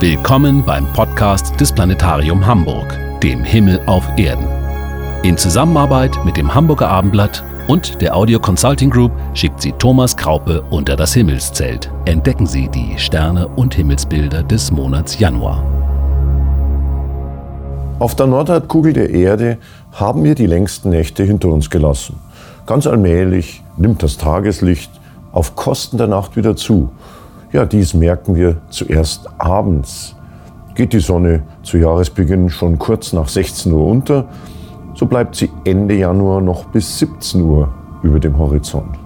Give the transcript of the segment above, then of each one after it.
Willkommen beim Podcast des Planetarium Hamburg, dem Himmel auf Erden. In Zusammenarbeit mit dem Hamburger Abendblatt und der Audio Consulting Group schickt sie Thomas Kraupe unter das Himmelszelt. Entdecken Sie die Sterne und Himmelsbilder des Monats Januar. Auf der Nordhalbkugel der Erde haben wir die längsten Nächte hinter uns gelassen. Ganz allmählich nimmt das Tageslicht auf Kosten der Nacht wieder zu. Ja, dies merken wir zuerst abends. Geht die Sonne zu Jahresbeginn schon kurz nach 16 Uhr unter, so bleibt sie Ende Januar noch bis 17 Uhr über dem Horizont.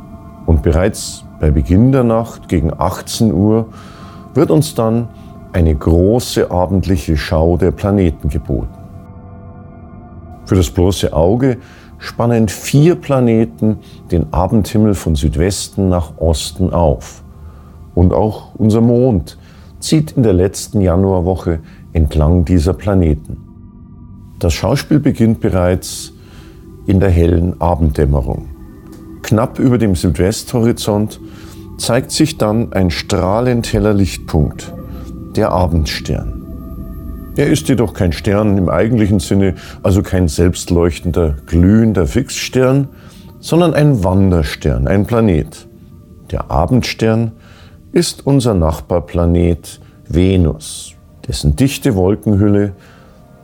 Und bereits bei Beginn der Nacht gegen 18 Uhr wird uns dann eine große abendliche Schau der Planeten geboten. Für das bloße Auge spannen vier Planeten den Abendhimmel von Südwesten nach Osten auf. Und auch unser Mond zieht in der letzten Januarwoche entlang dieser Planeten. Das Schauspiel beginnt bereits in der hellen Abenddämmerung. Knapp über dem Südwesthorizont zeigt sich dann ein strahlend heller Lichtpunkt, der Abendstern. Er ist jedoch kein Stern im eigentlichen Sinne, also kein selbstleuchtender, glühender Fixstern, sondern ein Wanderstern, ein Planet. Der Abendstern ist unser Nachbarplanet Venus, dessen dichte Wolkenhülle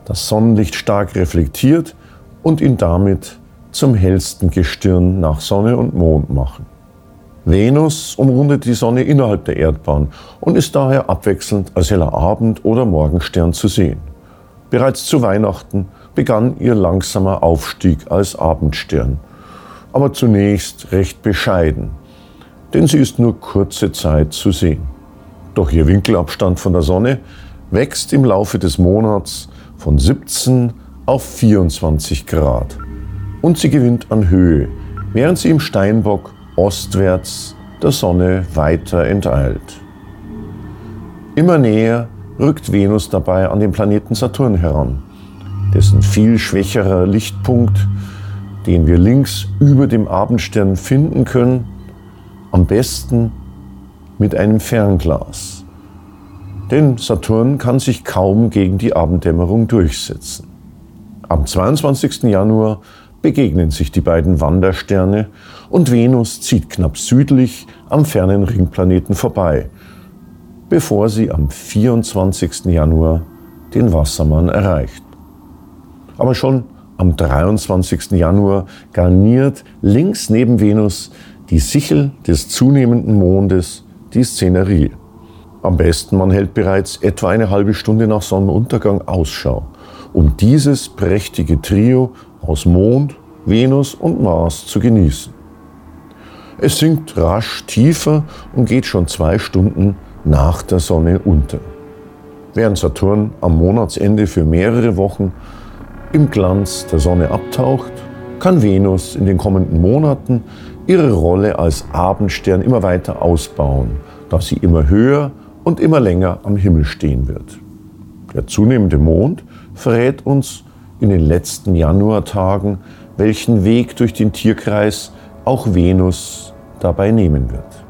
das Sonnenlicht stark reflektiert und ihn damit zum hellsten Gestirn nach Sonne und Mond machen. Venus umrundet die Sonne innerhalb der Erdbahn und ist daher abwechselnd als heller Abend- oder Morgenstern zu sehen. Bereits zu Weihnachten begann ihr langsamer Aufstieg als Abendstern, aber zunächst recht bescheiden denn sie ist nur kurze Zeit zu sehen. Doch ihr Winkelabstand von der Sonne wächst im Laufe des Monats von 17 auf 24 Grad. Und sie gewinnt an Höhe, während sie im Steinbock ostwärts der Sonne weiter enteilt. Immer näher rückt Venus dabei an den Planeten Saturn heran, dessen viel schwächerer Lichtpunkt, den wir links über dem Abendstern finden können, am besten mit einem Fernglas. Denn Saturn kann sich kaum gegen die Abenddämmerung durchsetzen. Am 22. Januar begegnen sich die beiden Wandersterne und Venus zieht knapp südlich am fernen Ringplaneten vorbei, bevor sie am 24. Januar den Wassermann erreicht. Aber schon am 23. Januar garniert links neben Venus die Sichel des zunehmenden Mondes, die Szenerie. Am besten man hält bereits etwa eine halbe Stunde nach Sonnenuntergang Ausschau, um dieses prächtige Trio aus Mond, Venus und Mars zu genießen. Es sinkt rasch tiefer und geht schon zwei Stunden nach der Sonne unter. Während Saturn am Monatsende für mehrere Wochen im Glanz der Sonne abtaucht, kann Venus in den kommenden Monaten ihre Rolle als Abendstern immer weiter ausbauen, da sie immer höher und immer länger am Himmel stehen wird. Der zunehmende Mond verrät uns in den letzten Januartagen, welchen Weg durch den Tierkreis auch Venus dabei nehmen wird.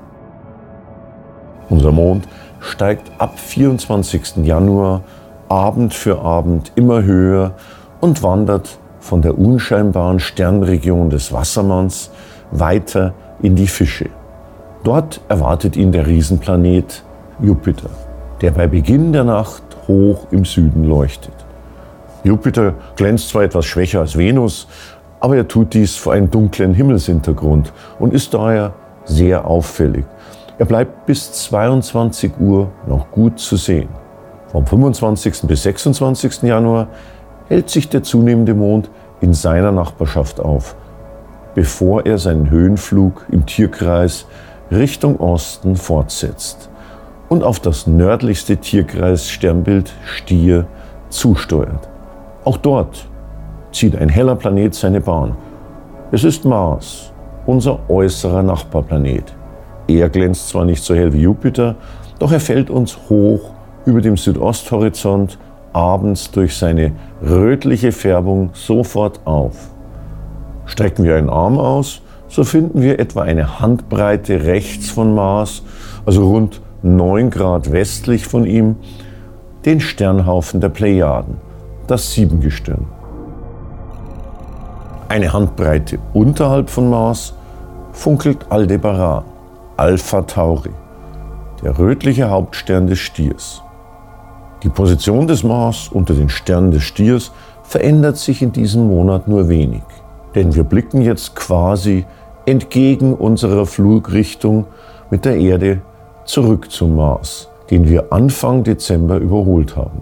Unser Mond steigt ab 24. Januar Abend für Abend immer höher und wandert von der unscheinbaren Sternregion des Wassermanns weiter in die Fische. Dort erwartet ihn der Riesenplanet Jupiter, der bei Beginn der Nacht hoch im Süden leuchtet. Jupiter glänzt zwar etwas schwächer als Venus, aber er tut dies vor einem dunklen Himmelshintergrund und ist daher sehr auffällig. Er bleibt bis 22 Uhr noch gut zu sehen. Vom 25. bis 26. Januar hält sich der zunehmende Mond in seiner Nachbarschaft auf bevor er seinen Höhenflug im Tierkreis Richtung Osten fortsetzt und auf das nördlichste Tierkreis-Sternbild Stier zusteuert. Auch dort zieht ein heller Planet seine Bahn. Es ist Mars, unser äußerer Nachbarplanet. Er glänzt zwar nicht so hell wie Jupiter, doch er fällt uns hoch über dem Südosthorizont abends durch seine rötliche Färbung sofort auf. Strecken wir einen Arm aus, so finden wir etwa eine Handbreite rechts von Mars, also rund 9 Grad westlich von ihm, den Sternhaufen der Plejaden, das Siebengestirn. Eine Handbreite unterhalb von Mars funkelt Aldebaran, Alpha Tauri, der rötliche Hauptstern des Stiers. Die Position des Mars unter den Sternen des Stiers verändert sich in diesem Monat nur wenig, denn wir blicken jetzt quasi entgegen unserer Flugrichtung mit der Erde zurück zum Mars, den wir Anfang Dezember überholt haben.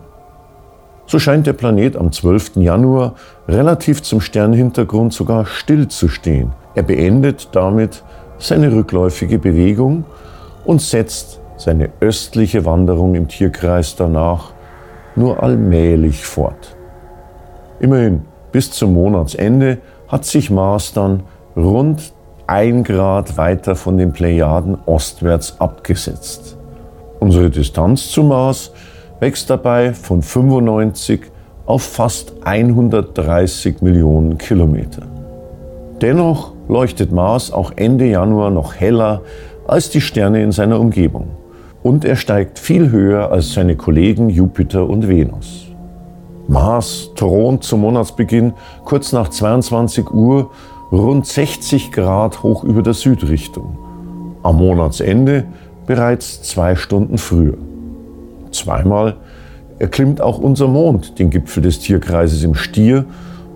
So scheint der Planet am 12. Januar relativ zum Sternhintergrund sogar still zu stehen. Er beendet damit seine rückläufige Bewegung und setzt seine östliche Wanderung im Tierkreis danach nur allmählich fort. Immerhin, bis zum Monatsende hat sich Mars dann rund ein Grad weiter von den Plejaden ostwärts abgesetzt. Unsere Distanz zum Mars wächst dabei von 95 auf fast 130 Millionen Kilometer. Dennoch leuchtet Mars auch Ende Januar noch heller als die Sterne in seiner Umgebung. Und er steigt viel höher als seine Kollegen Jupiter und Venus. Mars thront zum Monatsbeginn kurz nach 22 Uhr rund 60 Grad hoch über der Südrichtung. Am Monatsende bereits zwei Stunden früher. Zweimal erklimmt auch unser Mond den Gipfel des Tierkreises im Stier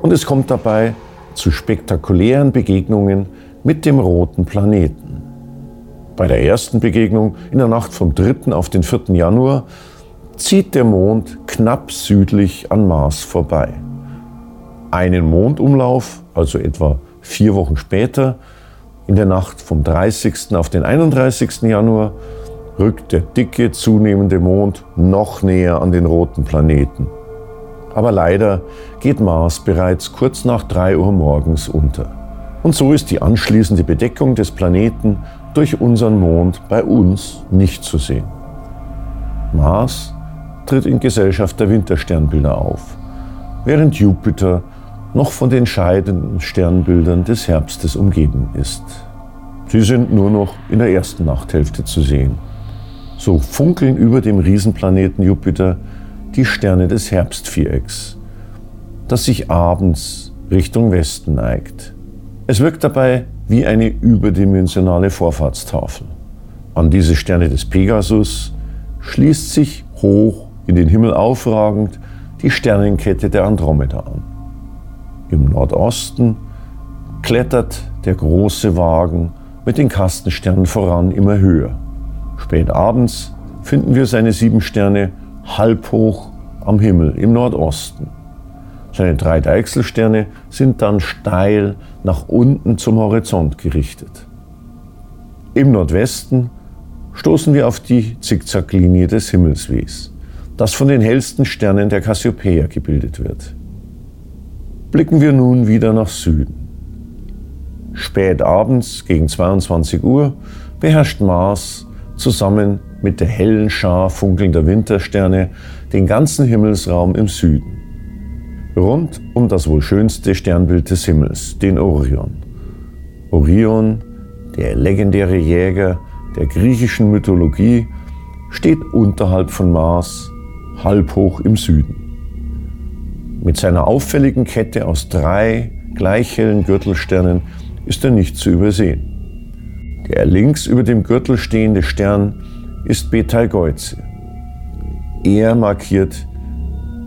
und es kommt dabei zu spektakulären Begegnungen mit dem roten Planeten. Bei der ersten Begegnung in der Nacht vom 3. auf den 4. Januar zieht der Mond knapp südlich an Mars vorbei. Einen Mondumlauf, also etwa vier Wochen später, in der Nacht vom 30. auf den 31. Januar, rückt der dicke, zunehmende Mond noch näher an den roten Planeten. Aber leider geht Mars bereits kurz nach 3 Uhr morgens unter. Und so ist die anschließende Bedeckung des Planeten durch unseren Mond bei uns nicht zu sehen. Mars tritt in Gesellschaft der Wintersternbilder auf, während Jupiter noch von den scheidenden Sternbildern des Herbstes umgeben ist. Sie sind nur noch in der ersten Nachthälfte zu sehen. So funkeln über dem Riesenplaneten Jupiter die Sterne des Herbstvierecks, das sich abends Richtung Westen neigt. Es wirkt dabei wie eine überdimensionale Vorfahrtstafel. An diese Sterne des Pegasus schließt sich hoch in den Himmel aufragend die Sternenkette der Andromeda an. Im Nordosten klettert der große Wagen mit den Kastensternen voran immer höher. Spät abends finden wir seine sieben Sterne halb hoch am Himmel im Nordosten. Seine drei Deichselsterne sind dann steil nach unten zum Horizont gerichtet. Im Nordwesten stoßen wir auf die Zickzacklinie des Himmelswegs, das von den hellsten Sternen der Cassiopeia gebildet wird. Blicken wir nun wieder nach Süden. Spät abends gegen 22 Uhr beherrscht Mars zusammen mit der hellen Schar funkelnder Wintersterne den ganzen Himmelsraum im Süden. Rund um das wohl schönste Sternbild des Himmels, den Orion. Orion, der legendäre Jäger der griechischen Mythologie, steht unterhalb von Mars, halb hoch im Süden. Mit seiner auffälligen Kette aus drei gleich hellen Gürtelsternen ist er nicht zu übersehen. Der links über dem Gürtel stehende Stern ist Betelgeuse. Er markiert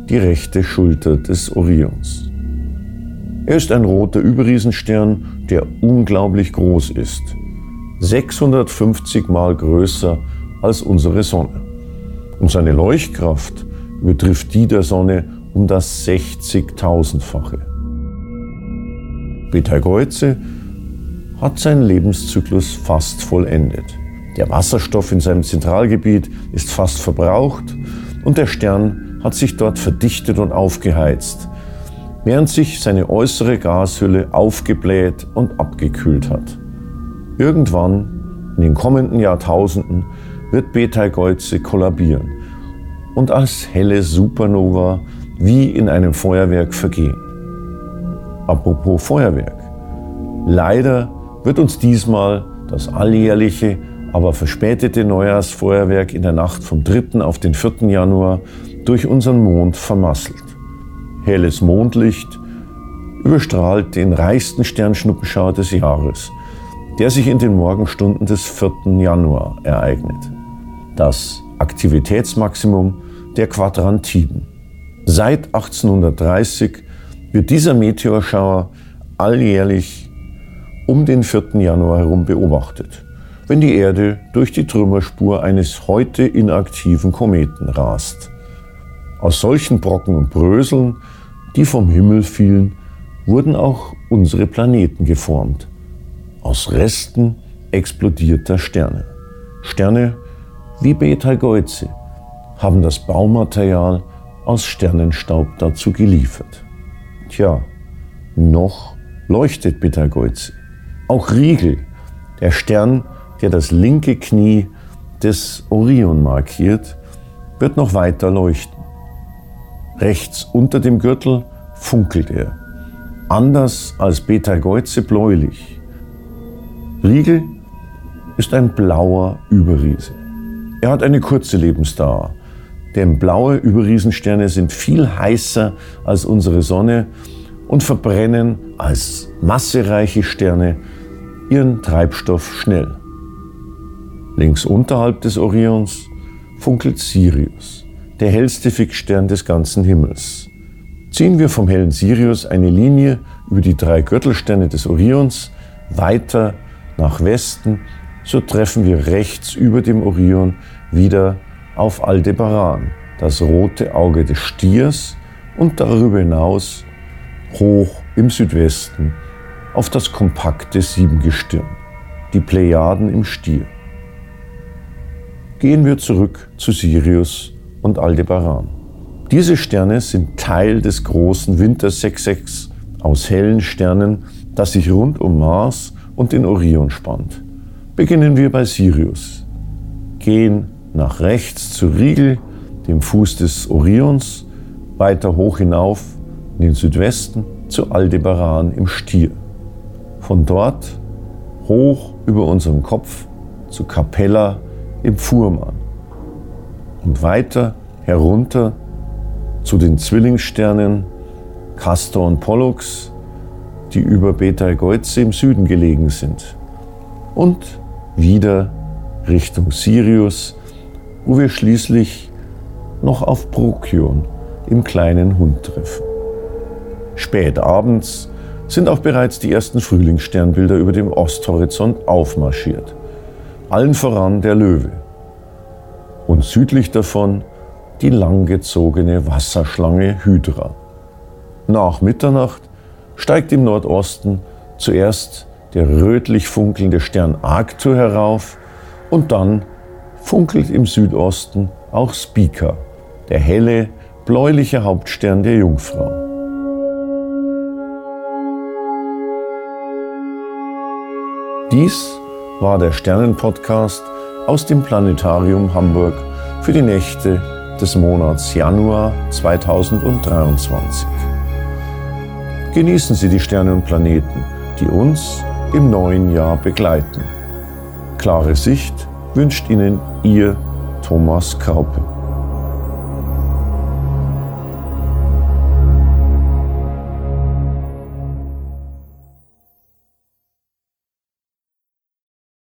die rechte Schulter des Orions. Er ist ein roter Überriesenstern, der unglaublich groß ist. 650 Mal größer als unsere Sonne. Und seine Leuchtkraft übertrifft die der Sonne um das 60.000-fache. Betelgeuse hat seinen Lebenszyklus fast vollendet. Der Wasserstoff in seinem Zentralgebiet ist fast verbraucht und der Stern hat sich dort verdichtet und aufgeheizt, während sich seine äußere Gashülle aufgebläht und abgekühlt hat. Irgendwann, in den kommenden Jahrtausenden, wird Betelgeuse kollabieren und als helle Supernova wie in einem Feuerwerk vergehen. Apropos Feuerwerk. Leider wird uns diesmal das alljährliche, aber verspätete Neujahrsfeuerwerk in der Nacht vom 3. auf den 4. Januar durch unseren Mond vermasselt. Helles Mondlicht überstrahlt den reichsten Sternschnuppenschauer des Jahres, der sich in den Morgenstunden des 4. Januar ereignet. Das Aktivitätsmaximum der Quadrantiden. Seit 1830 wird dieser Meteorschauer alljährlich um den 4. Januar herum beobachtet, wenn die Erde durch die Trümmerspur eines heute inaktiven Kometen rast. Aus solchen Brocken und Bröseln, die vom Himmel fielen, wurden auch unsere Planeten geformt. Aus Resten explodierter Sterne. Sterne wie Betelgeuse haben das Baumaterial aus Sternenstaub dazu geliefert. Tja, noch leuchtet Betelgeuse. Auch Riegel, der Stern, der das linke Knie des Orion markiert, wird noch weiter leuchten. Rechts unter dem Gürtel funkelt er, anders als Betelgeuse bläulich. Riegel ist ein blauer Überriese. Er hat eine kurze Lebensdauer, denn blaue Überriesensterne sind viel heißer als unsere Sonne und verbrennen als massereiche Sterne ihren Treibstoff schnell. Links unterhalb des Orions funkelt Sirius, der hellste Fixstern des ganzen Himmels. Ziehen wir vom hellen Sirius eine Linie über die drei Gürtelsterne des Orions weiter nach Westen, so treffen wir rechts über dem Orion wieder auf Aldebaran, das rote Auge des Stiers und darüber hinaus hoch im Südwesten auf das kompakte Siebengestirn, die Plejaden im Stier. Gehen wir zurück zu Sirius und Aldebaran. Diese Sterne sind Teil des großen Winter 66 aus hellen Sternen, das sich rund um Mars und den Orion spannt. Beginnen wir bei Sirius, gehen nach rechts zu Riegel, dem Fuß des Orions, weiter hoch hinauf in den Südwesten zu Aldebaran im Stier. Von dort hoch über unserem Kopf zu Capella im Fuhrmann und weiter herunter zu den Zwillingssternen Castor und Pollux, die über Betelgeuse im Süden gelegen sind. Und wieder Richtung Sirius wo wir schließlich noch auf Procyon im kleinen Hund treffen. Spät abends sind auch bereits die ersten Frühlingssternbilder über dem Osthorizont aufmarschiert. Allen voran der Löwe. Und südlich davon die langgezogene Wasserschlange Hydra. Nach Mitternacht steigt im Nordosten zuerst der rötlich funkelnde Stern Arctur herauf und dann funkelt im Südosten auch Spica, der helle, bläuliche Hauptstern der Jungfrau. Dies war der Sternenpodcast aus dem Planetarium Hamburg für die Nächte des Monats Januar 2023. Genießen Sie die Sterne und Planeten, die uns im neuen Jahr begleiten. Klare Sicht wünscht Ihnen Ihr Thomas Kraupe.